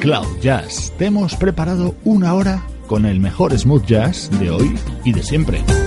Cloud Jazz. Te hemos preparado una hora con el mejor smooth jazz de hoy y de siempre.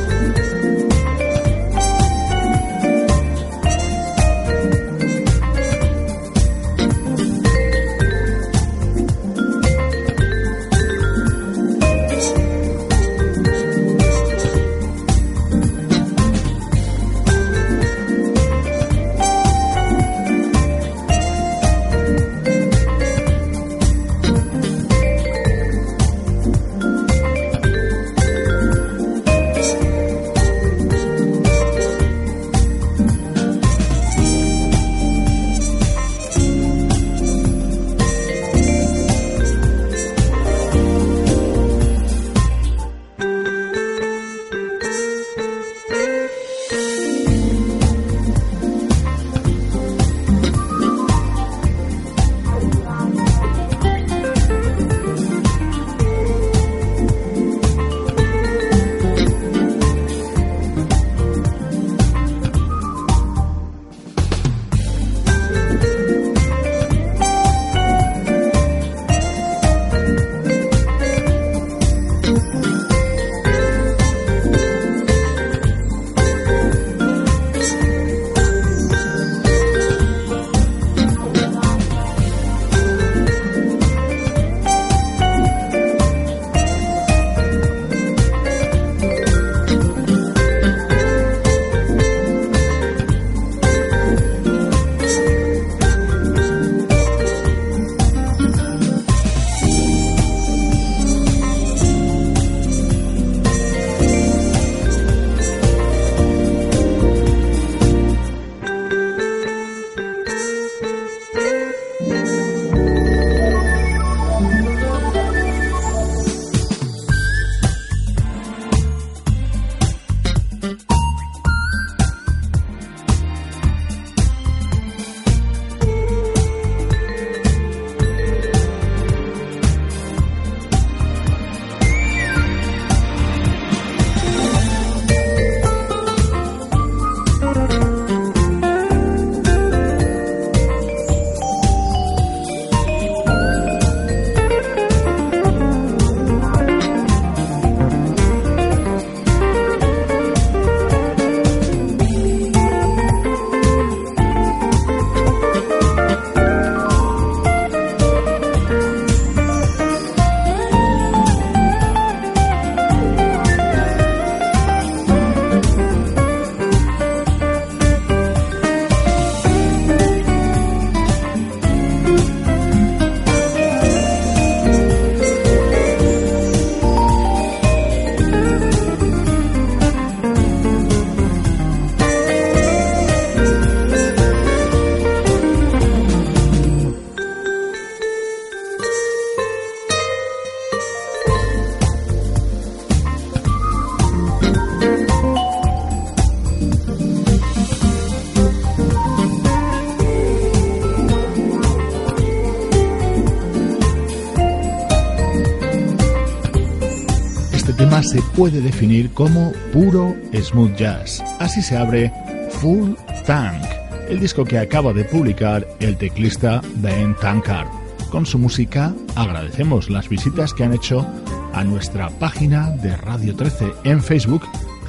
Se puede definir como puro smooth jazz. Así se abre Full Tank, el disco que acaba de publicar el teclista Ben Tankard. Con su música agradecemos las visitas que han hecho a nuestra página de Radio 13 en Facebook,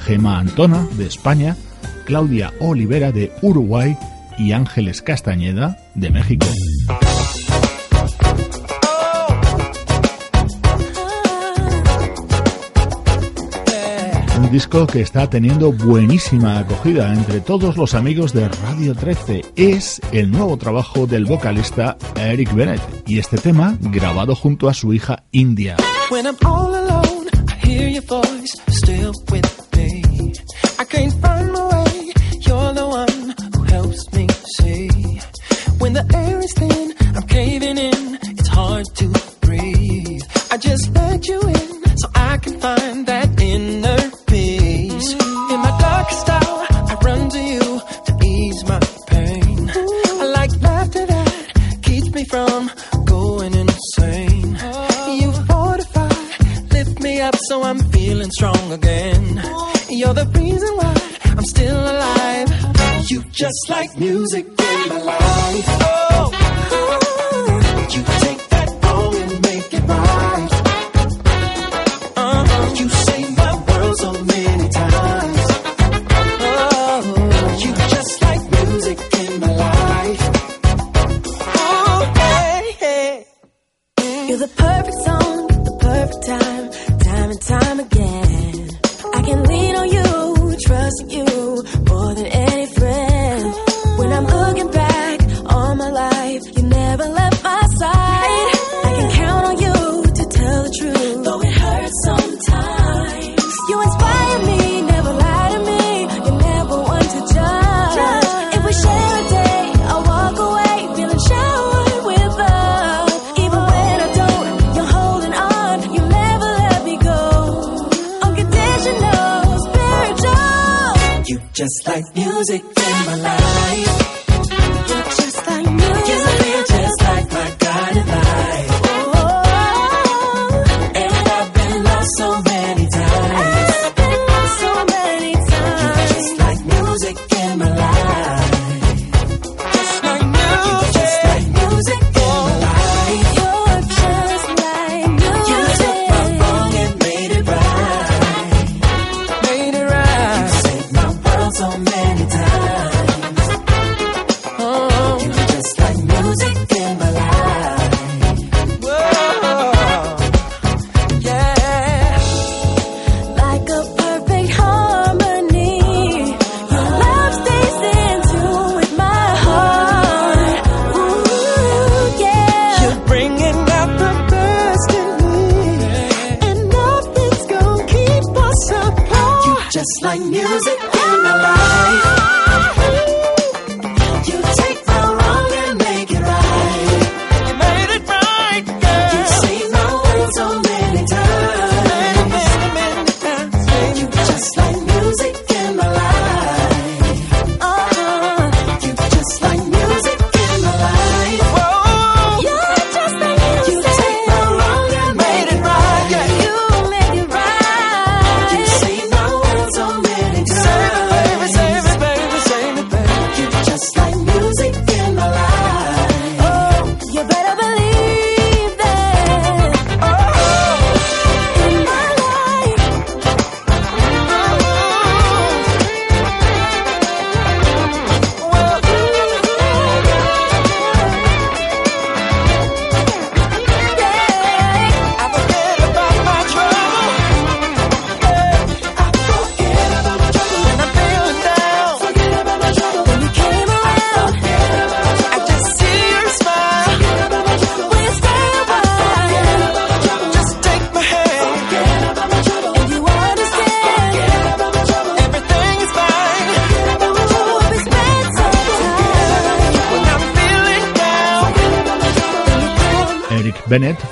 Gema Antona de España, Claudia Olivera de Uruguay y Ángeles Castañeda de México. Disco que está teniendo buenísima acogida entre todos los amigos de Radio 13. Es el nuevo trabajo del vocalista Eric Bennett y este tema grabado junto a su hija India. Like music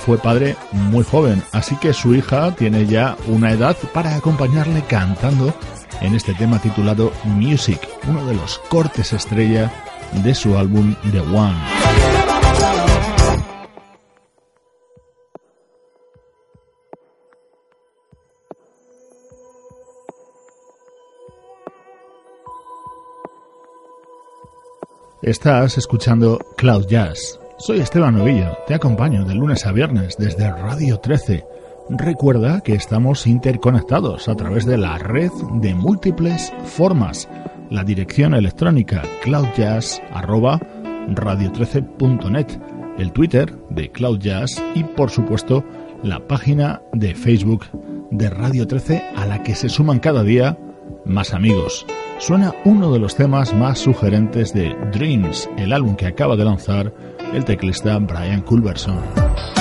fue padre muy joven, así que su hija tiene ya una edad para acompañarle cantando en este tema titulado Music, uno de los cortes estrella de su álbum The One. Estás escuchando Cloud Jazz soy Esteban Novillo, te acompaño de lunes a viernes desde Radio 13. Recuerda que estamos interconectados a través de la red de múltiples formas. La dirección electrónica cloudjazz@radio13.net, el Twitter de Cloud Jazz y por supuesto la página de Facebook de Radio 13 a la que se suman cada día más amigos. Suena uno de los temas más sugerentes de Dreams, el álbum que acaba de lanzar el teclista Brian Culberson.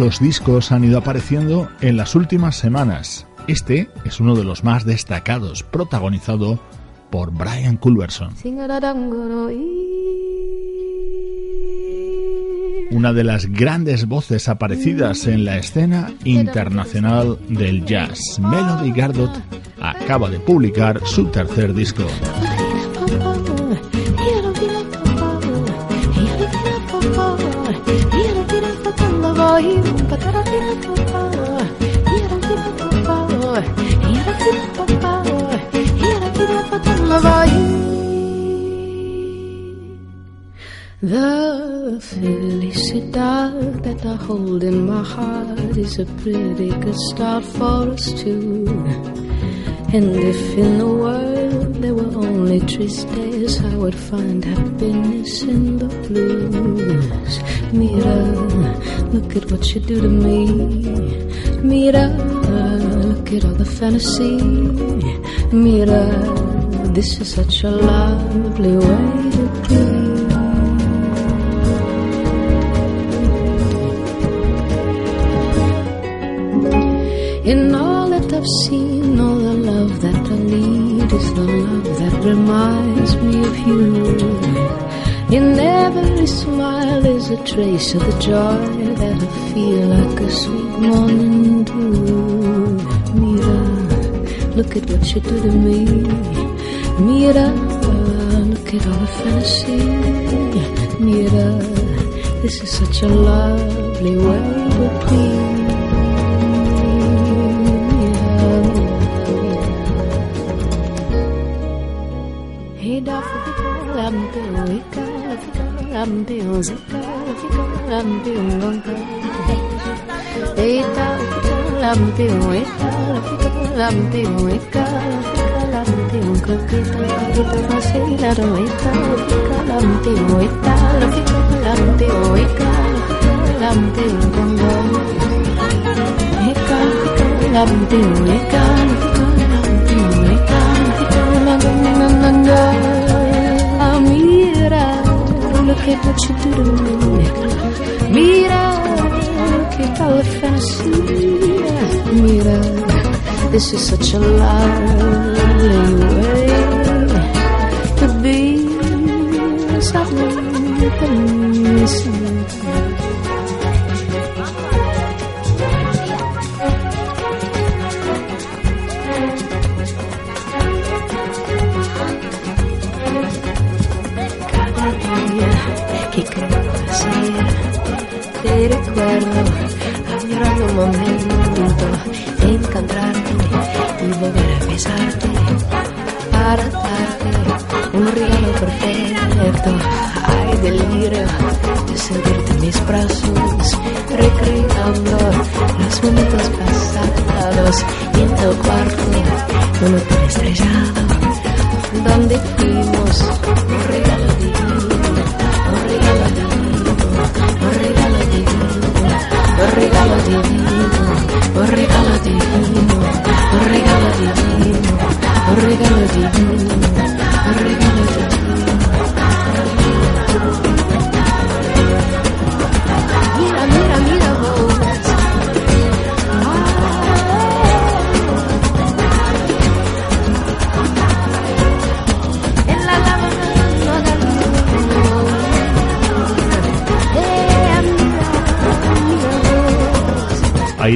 Muchos discos han ido apareciendo en las últimas semanas. Este es uno de los más destacados, protagonizado por Brian Culberson. Una de las grandes voces aparecidas en la escena internacional del jazz, Melody Gardot, acaba de publicar su tercer disco. Hold in my heart is a pretty good start for us two. And if in the world there were only triste days, I would find happiness in the blues. Mira, look at what you do to me. Mira, look at all the fantasy. Mira, this is such a lovely way to be. Seen, all the love that I need is the love that reminds me of you. In every smile is a trace of the joy that I feel like a sweet morning dew. Mira, look at what you do to me. Mira, look at all the fantasy. Mira, this is such a lovely way to be. campeón, campeón con Eta campeón, eta campeón, eta campeón con kita vacila ro eta campeón, eta campeón, eta campeón con con Eta campeón, eta campeón, eta campeón con con quello che faccio tu mira che palle fantasia mira this is such a lovely way to be something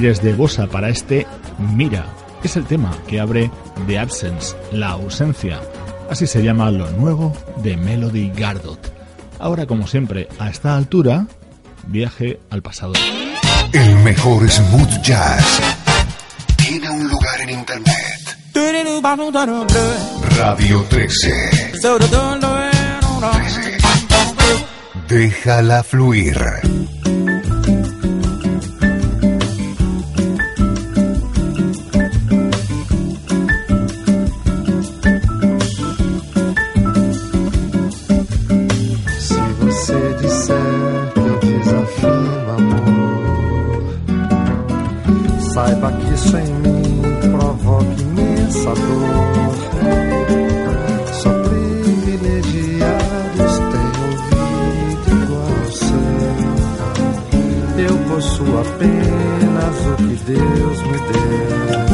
aires de bossa para este Mira. Es el tema que abre The Absence, la ausencia. Así se llama lo nuevo de Melody Gardot. Ahora, como siempre, a esta altura, viaje al pasado. El mejor smooth jazz tiene un lugar en internet. Radio 13. 13. Déjala fluir. isso em mim provoca imensa dor. Só privilegiados têm ouvido igual ao seu. Eu possuo apenas o que Deus me deu.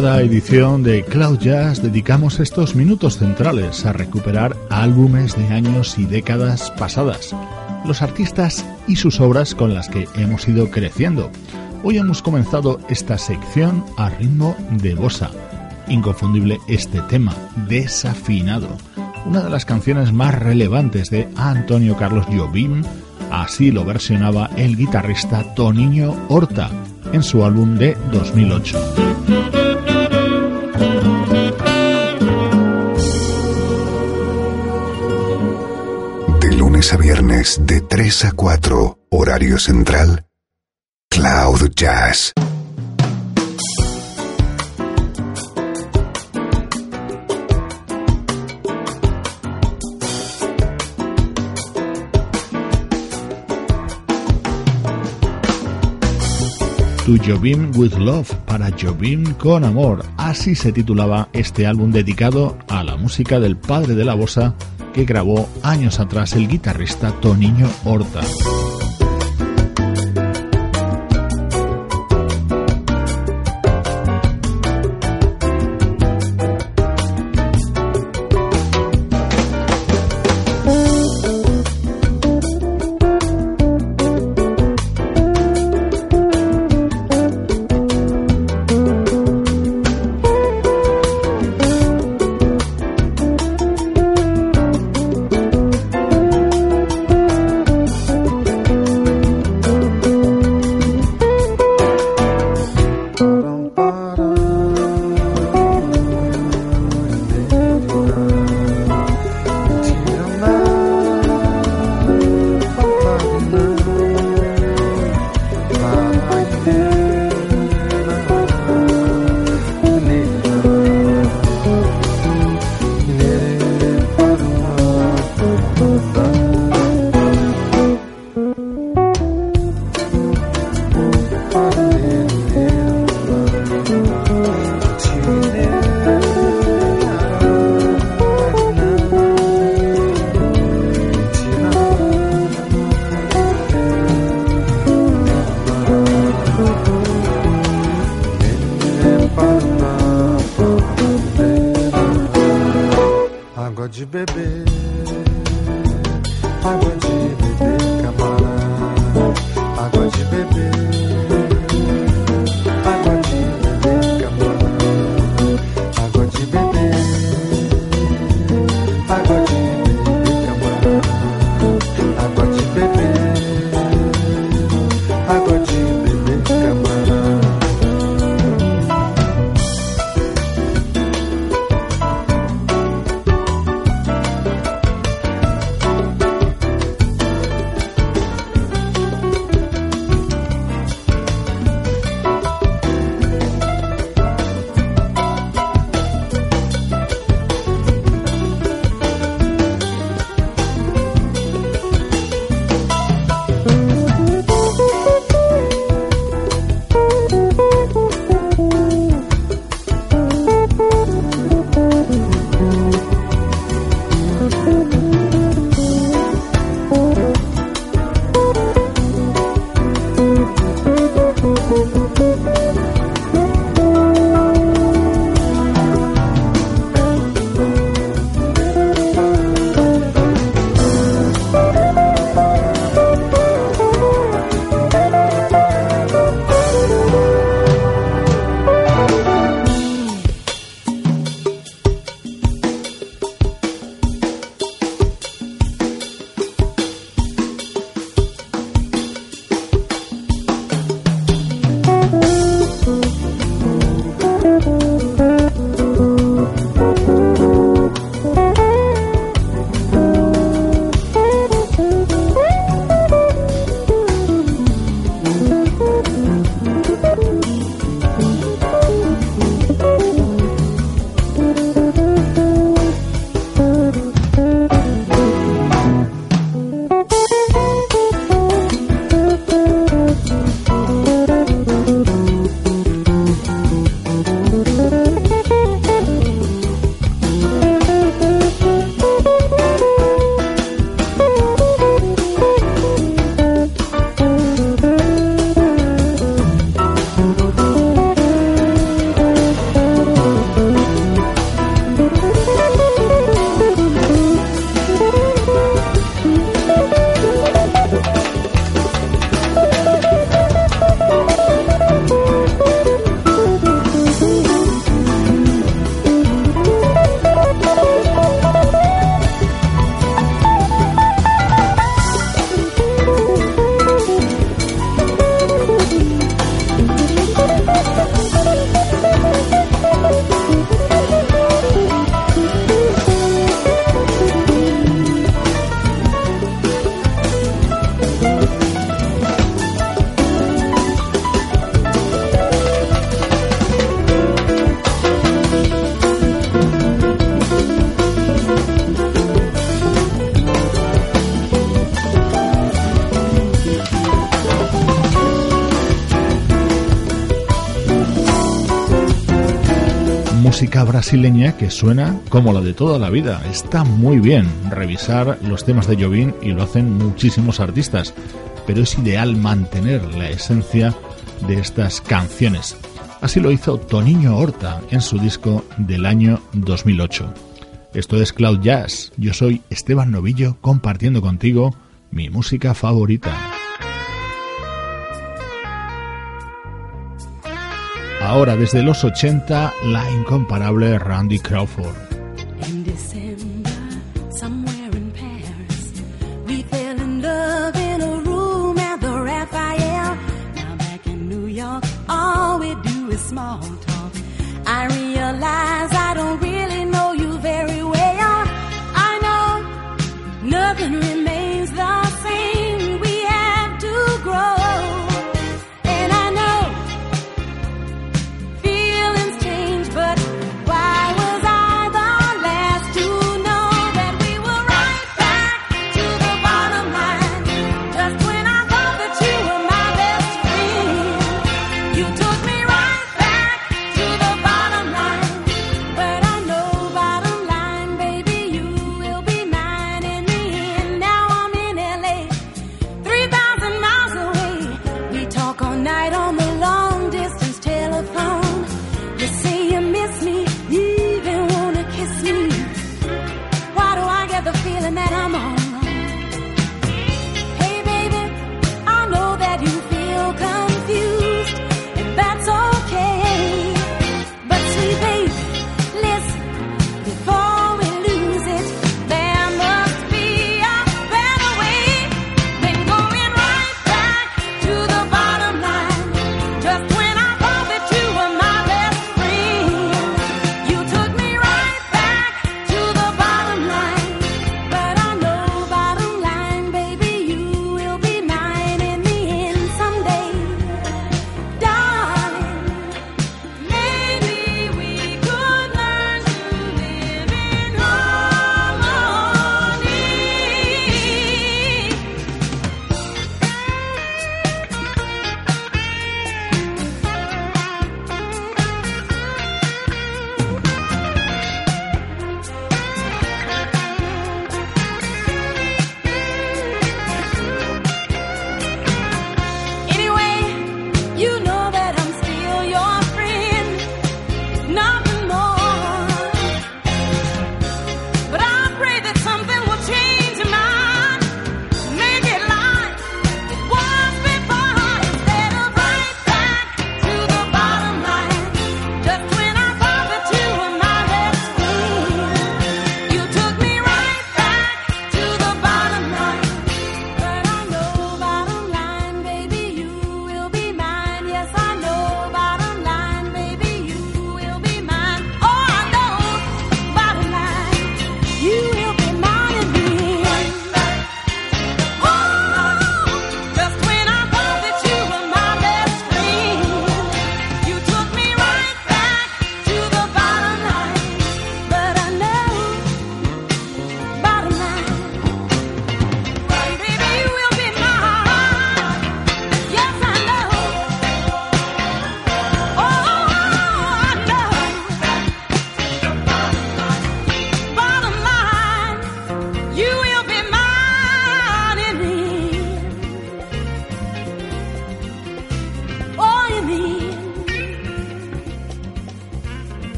Cada edición de Cloud Jazz dedicamos estos minutos centrales a recuperar álbumes de años y décadas pasadas, los artistas y sus obras con las que hemos ido creciendo. Hoy hemos comenzado esta sección a ritmo de bossa. Inconfundible este tema, desafinado, una de las canciones más relevantes de Antonio Carlos Jobim, así lo versionaba el guitarrista Toniño Horta en su álbum de 2008. A viernes de 3 a 4, horario central, Cloud Jazz. To Jobim with Love, para Jobim con amor. Así se titulaba este álbum dedicado a la música del padre de la bossa que grabó años atrás el guitarrista Toniño Horta. Brasileña que suena como la de toda la vida. Está muy bien revisar los temas de Jobim y lo hacen muchísimos artistas, pero es ideal mantener la esencia de estas canciones. Así lo hizo Toniño Horta en su disco del año 2008. Esto es Cloud Jazz. Yo soy Esteban Novillo compartiendo contigo mi música favorita. Ahora desde los 80, la incomparable Randy Crawford.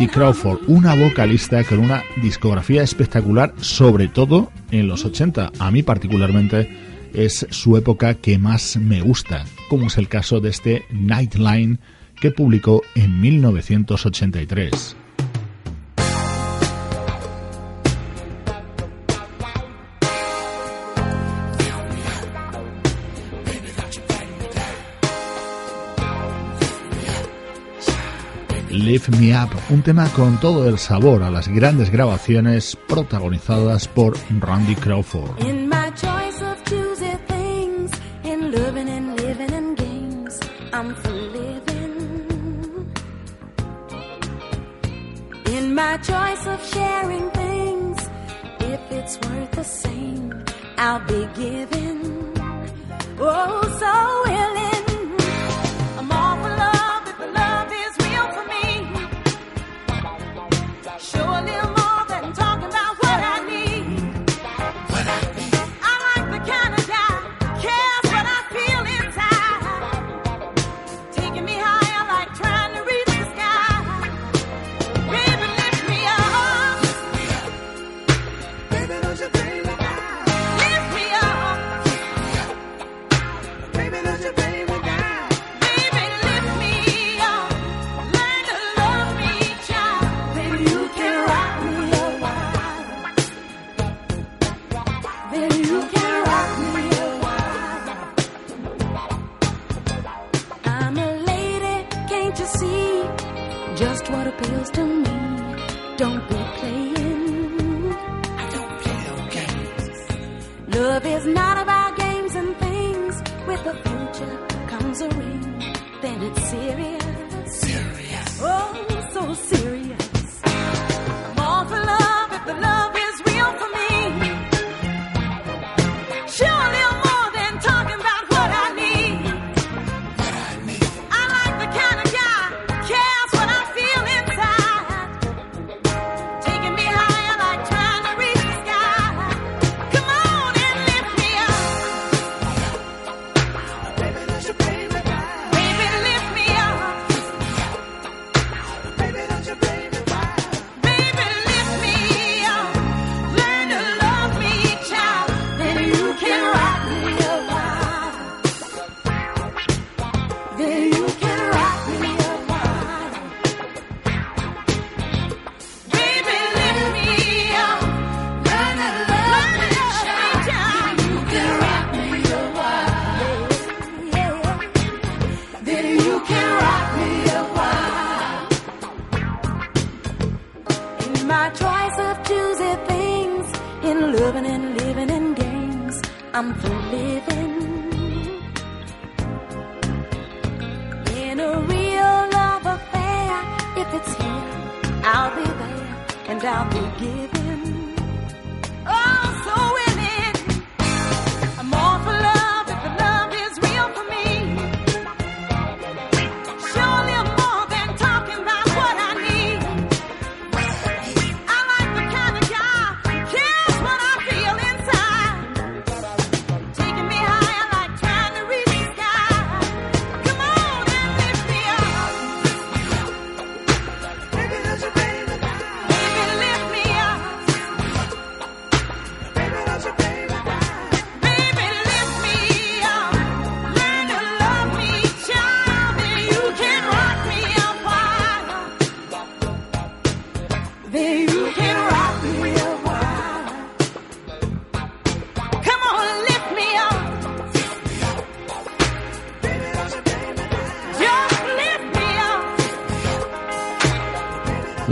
Cindy Crawford, una vocalista con una discografía espectacular, sobre todo en los 80. A mí particularmente es su época que más me gusta, como es el caso de este Nightline que publicó en 1983. Lift Me Up, un tema con todo el sabor a las grandes grabaciones protagonizadas por Randy Crawford.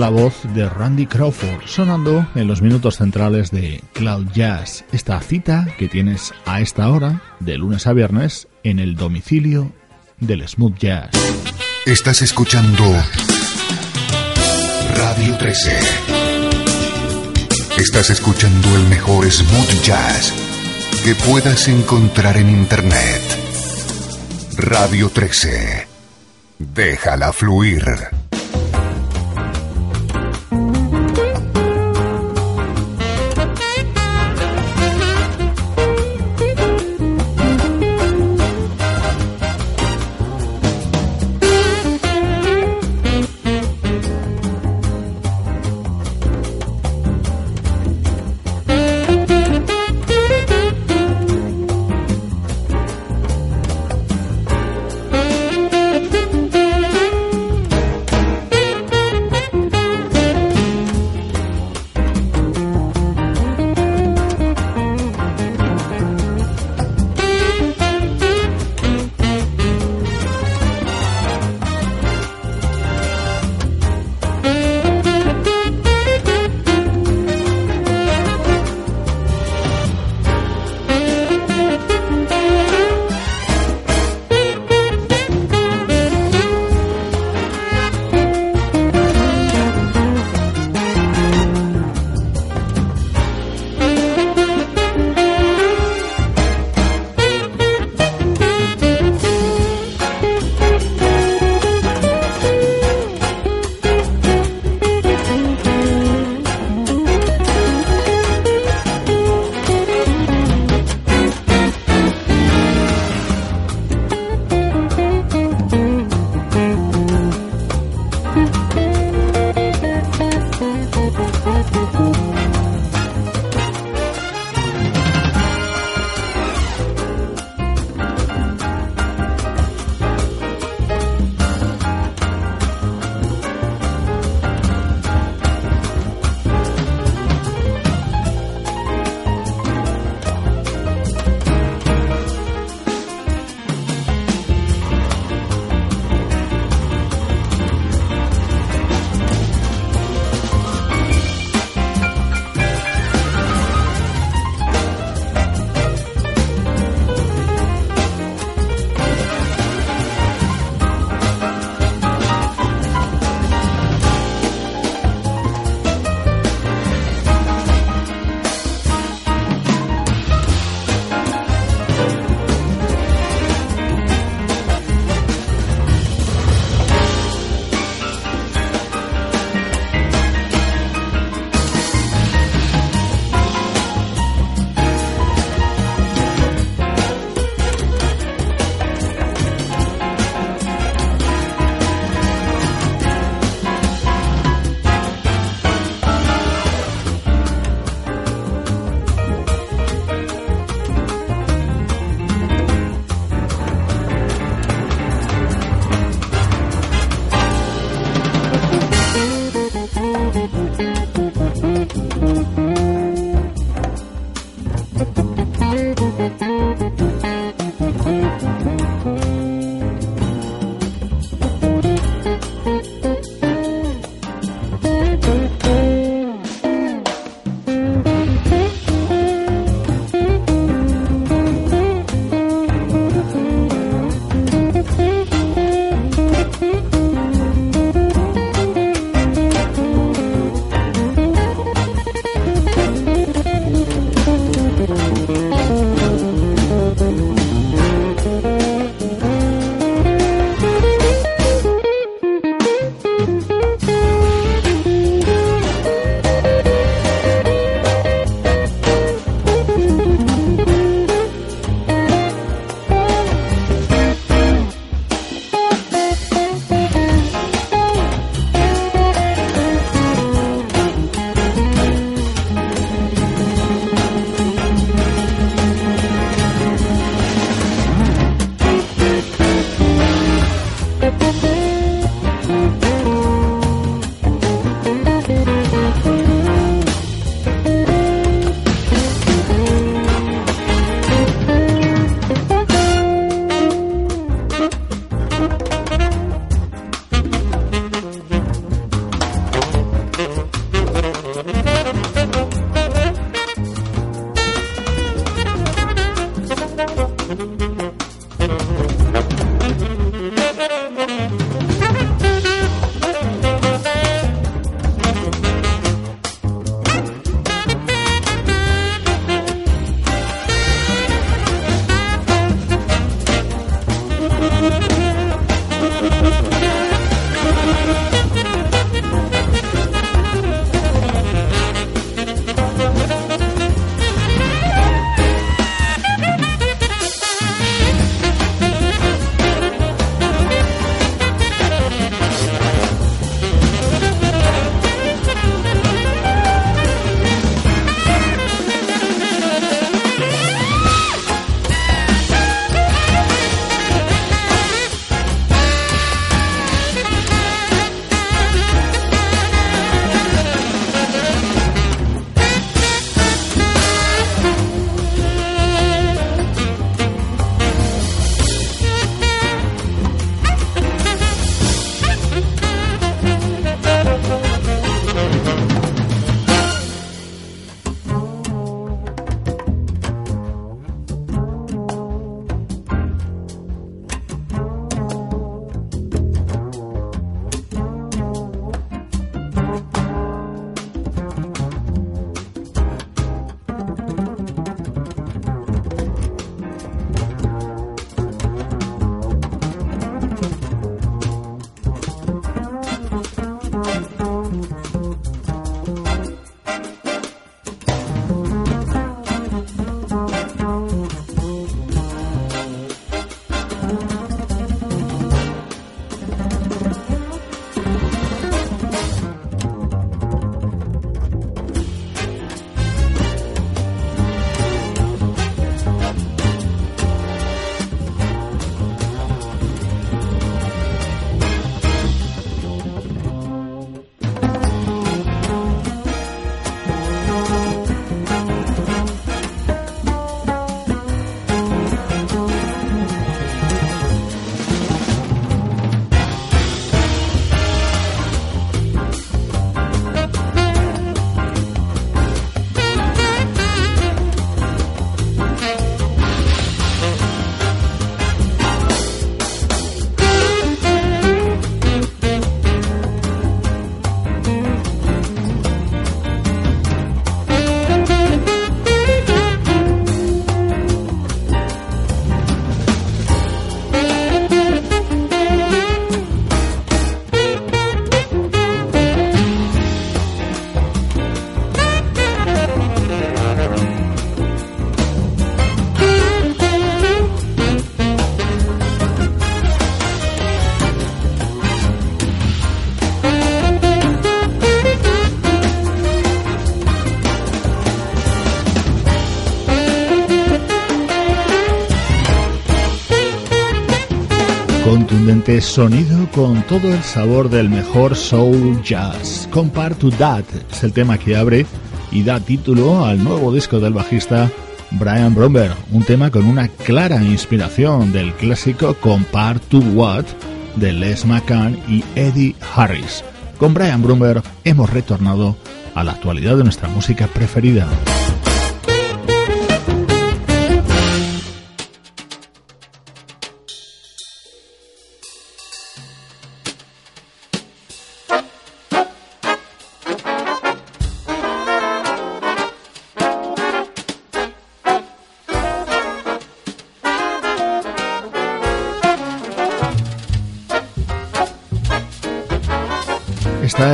la voz de Randy Crawford sonando en los minutos centrales de Cloud Jazz, esta cita que tienes a esta hora, de lunes a viernes, en el domicilio del smooth jazz. Estás escuchando Radio 13. Estás escuchando el mejor smooth jazz que puedas encontrar en Internet. Radio 13. Déjala fluir. Contundente sonido con todo el sabor del mejor soul jazz. Compare to That es el tema que abre y da título al nuevo disco del bajista Brian Bromberg, un tema con una clara inspiración del clásico Compare to What de Les McCann y Eddie Harris. Con Brian Bromberg hemos retornado a la actualidad de nuestra música preferida.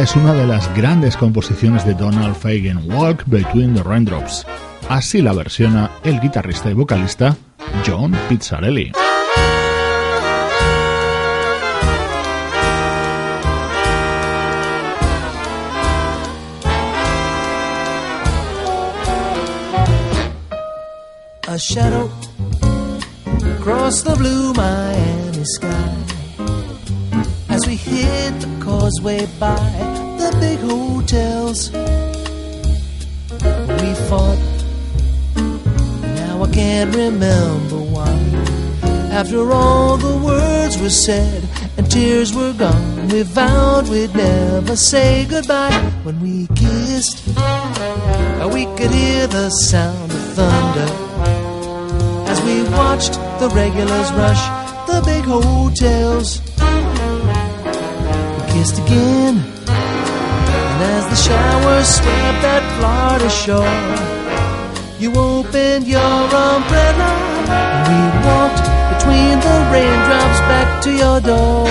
Es una de las grandes composiciones de Donald Fagen, Walk Between the Raindrops. Así la versiona el guitarrista y vocalista John Pizzarelli. A shadow across the blue Miami sky as we hit the causeway by the big hotels. We fought, now I can't remember why. After all the words were said and tears were gone, we vowed we'd never say goodbye. When we kissed, we could hear the sound of thunder as we watched the regulars rush the big hotels kissed again. And as the showers swept that Florida shore, you opened your umbrella and we walked between the raindrops back to your door.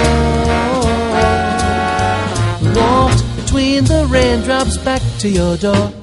Walked between the raindrops back to your door.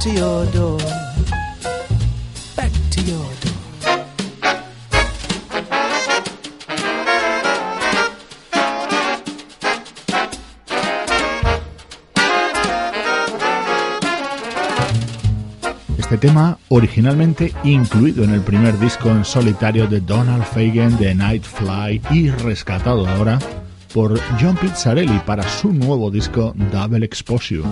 to your door. Back to your door. Este tema, originalmente incluido en el primer disco en solitario de Donald Fagen de Nightfly y rescatado ahora por John Pizzarelli para su nuevo disco Double Exposure.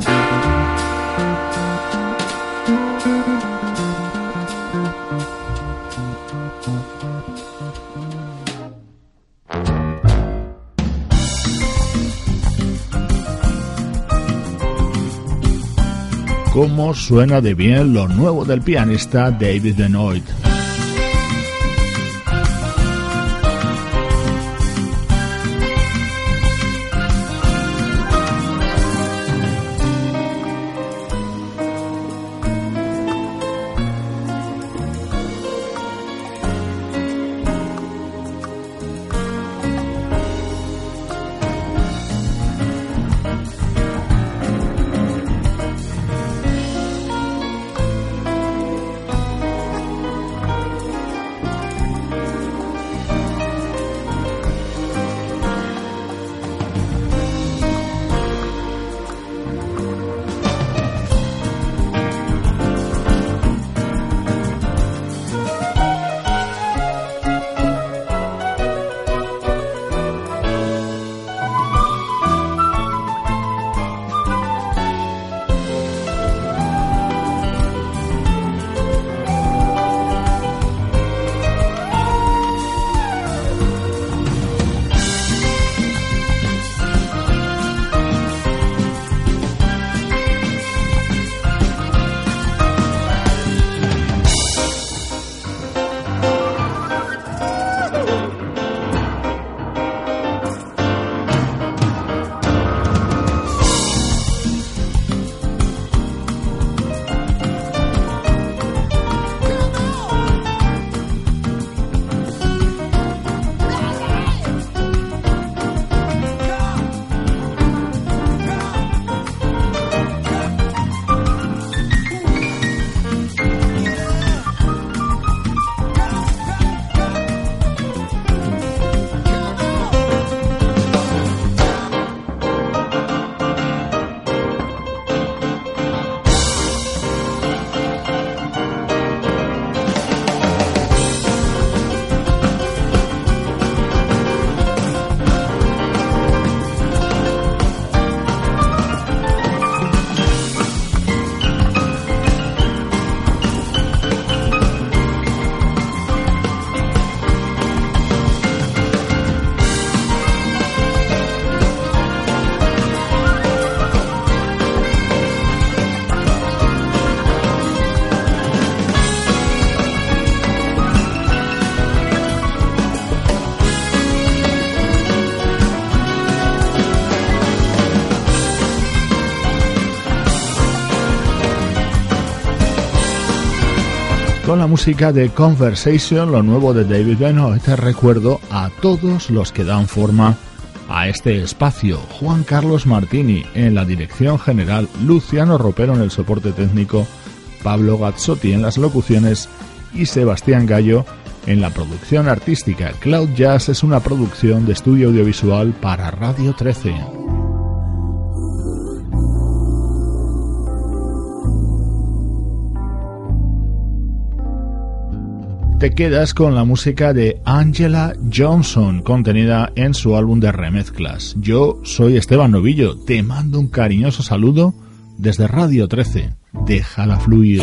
Cómo suena de bien lo nuevo del pianista David Benoit. La música de Conversation, lo nuevo de David Benoit, te recuerdo a todos los que dan forma a este espacio. Juan Carlos Martini en la dirección general, Luciano Ropero en el soporte técnico, Pablo Gazzotti en las locuciones y Sebastián Gallo en la producción artística. Cloud Jazz es una producción de estudio audiovisual para Radio 13. Te quedas con la música de Angela Johnson contenida en su álbum de remezclas. Yo soy Esteban Novillo, te mando un cariñoso saludo desde Radio 13. Déjala fluir.